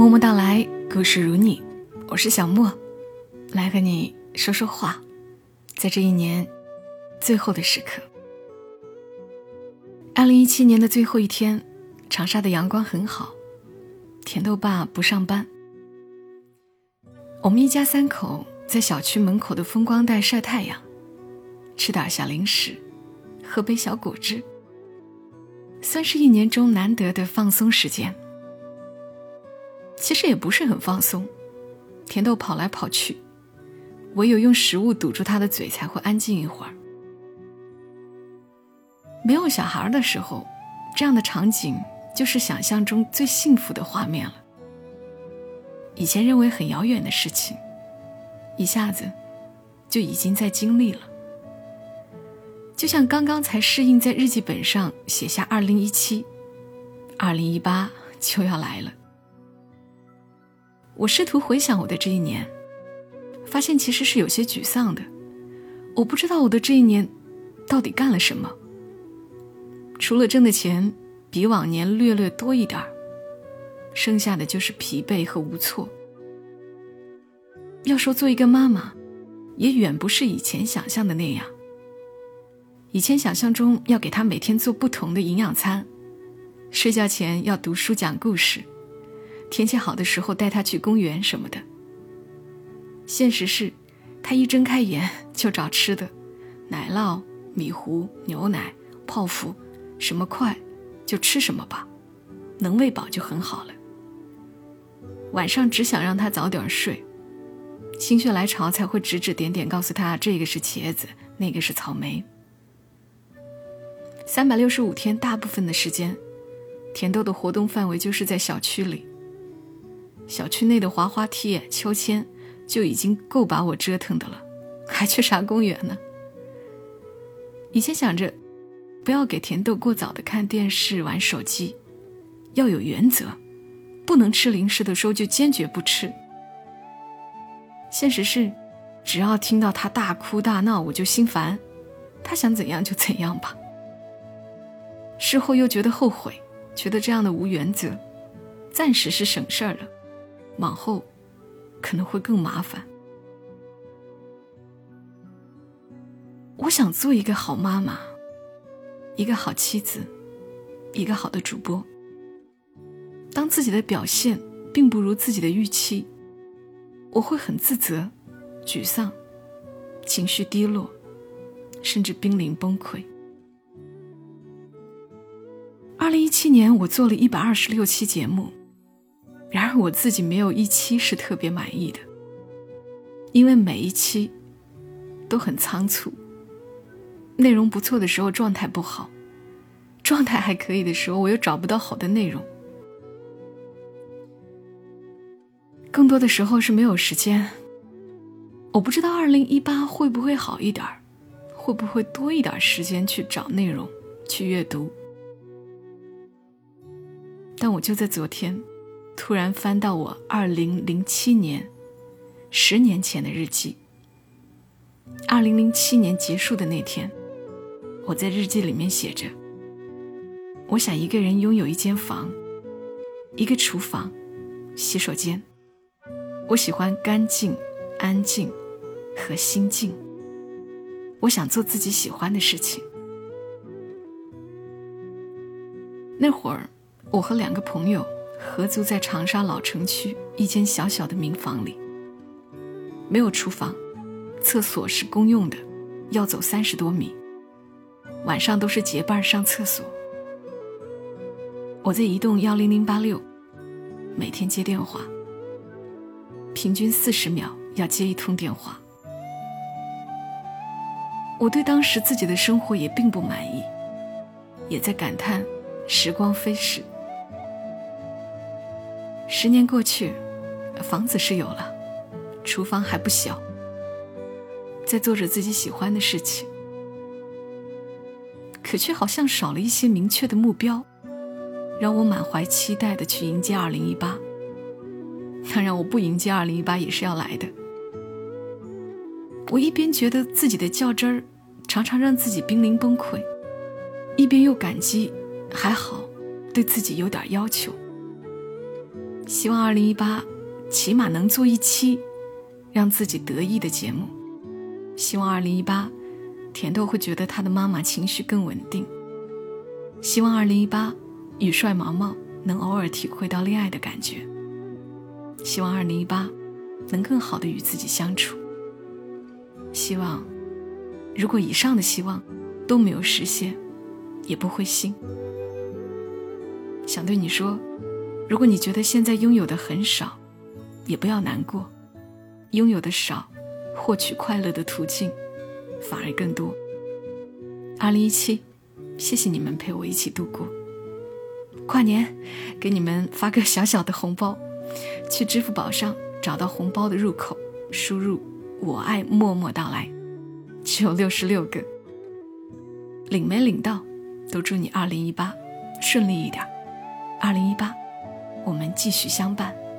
默默到来，故事如你，我是小莫，来和你说说话。在这一年最后的时刻，二零一七年的最后一天，长沙的阳光很好，甜豆爸不上班，我们一家三口在小区门口的风光带晒太阳，吃点小零食，喝杯小果汁，算是一年中难得的放松时间。其实也不是很放松，甜豆跑来跑去，唯有用食物堵住他的嘴才会安静一会儿。没有小孩的时候，这样的场景就是想象中最幸福的画面了。以前认为很遥远的事情，一下子就已经在经历了。就像刚刚才适应在日记本上写下“二零一七”，二零一八就要来了。我试图回想我的这一年，发现其实是有些沮丧的。我不知道我的这一年到底干了什么，除了挣的钱比往年略略多一点儿，剩下的就是疲惫和无措。要说做一个妈妈，也远不是以前想象的那样。以前想象中要给她每天做不同的营养餐，睡觉前要读书讲故事。天气好的时候带他去公园什么的。现实是，他一睁开眼就找吃的，奶酪、米糊、牛奶、泡芙，什么快就吃什么吧，能喂饱就很好了。晚上只想让他早点睡，心血来潮才会指指点点告诉他这个是茄子，那个是草莓。三百六十五天，大部分的时间，甜豆的活动范围就是在小区里。小区内的滑滑梯、秋千就已经够把我折腾的了，还去啥公园呢？以前想着不要给甜豆过早的看电视、玩手机，要有原则，不能吃零食的时候就坚决不吃。现实是，只要听到他大哭大闹，我就心烦，他想怎样就怎样吧。事后又觉得后悔，觉得这样的无原则，暂时是省事儿了。往后可能会更麻烦。我想做一个好妈妈，一个好妻子，一个好的主播。当自己的表现并不如自己的预期，我会很自责、沮丧、情绪低落，甚至濒临崩溃。二零一七年，我做了一百二十六期节目。而我自己没有一期是特别满意的，因为每一期都很仓促。内容不错的时候状态不好，状态还可以的时候我又找不到好的内容。更多的时候是没有时间。我不知道二零一八会不会好一点，会不会多一点时间去找内容、去阅读。但我就在昨天。突然翻到我二零零七年，十年前的日记。二零零七年结束的那天，我在日记里面写着：“我想一个人拥有一间房，一个厨房，洗手间。我喜欢干净、安静和心静。我想做自己喜欢的事情。”那会儿，我和两个朋友。合租在长沙老城区一间小小的民房里，没有厨房，厕所是公用的，要走三十多米。晚上都是结伴上厕所。我在移动幺零零八六，每天接电话，平均四十秒要接一通电话。我对当时自己的生活也并不满意，也在感叹时光飞逝。十年过去，房子是有了，厨房还不小，在做着自己喜欢的事情，可却好像少了一些明确的目标，让我满怀期待的去迎接二零一八。当然，我不迎接二零一八也是要来的。我一边觉得自己的较真儿常常让自己濒临崩溃，一边又感激还好，对自己有点要求。希望二零一八起码能做一期让自己得意的节目。希望二零一八甜豆会觉得他的妈妈情绪更稳定。希望二零一八羽帅毛毛能偶尔体会到恋爱的感觉。希望二零一八能更好的与自己相处。希望，如果以上的希望都没有实现，也不灰心。想对你说，如果你觉得现在拥有的很少，也不要难过。拥有的少，获取快乐的途径反而更多。二零一七，谢谢你们陪我一起度过跨年，给你们发个小小的红包。去支付宝上找到红包的入口，输入“我爱默默到来”，只有六十六个。领没领到，都祝你二零一八顺利一点。二零一八，我们继续相伴。